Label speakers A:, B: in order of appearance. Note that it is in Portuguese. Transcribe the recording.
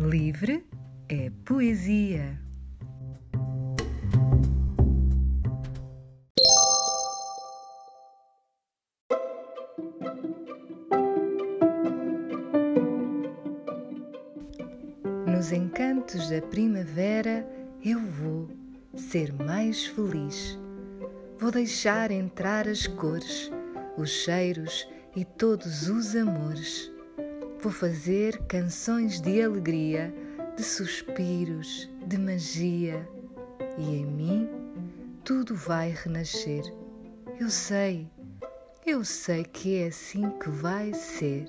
A: Livre é poesia. Nos encantos da primavera eu vou ser mais feliz. Vou deixar entrar as cores, os cheiros e todos os amores. Vou fazer canções de alegria, de suspiros, de magia, e em mim tudo vai renascer. Eu sei, eu sei que é assim que vai ser.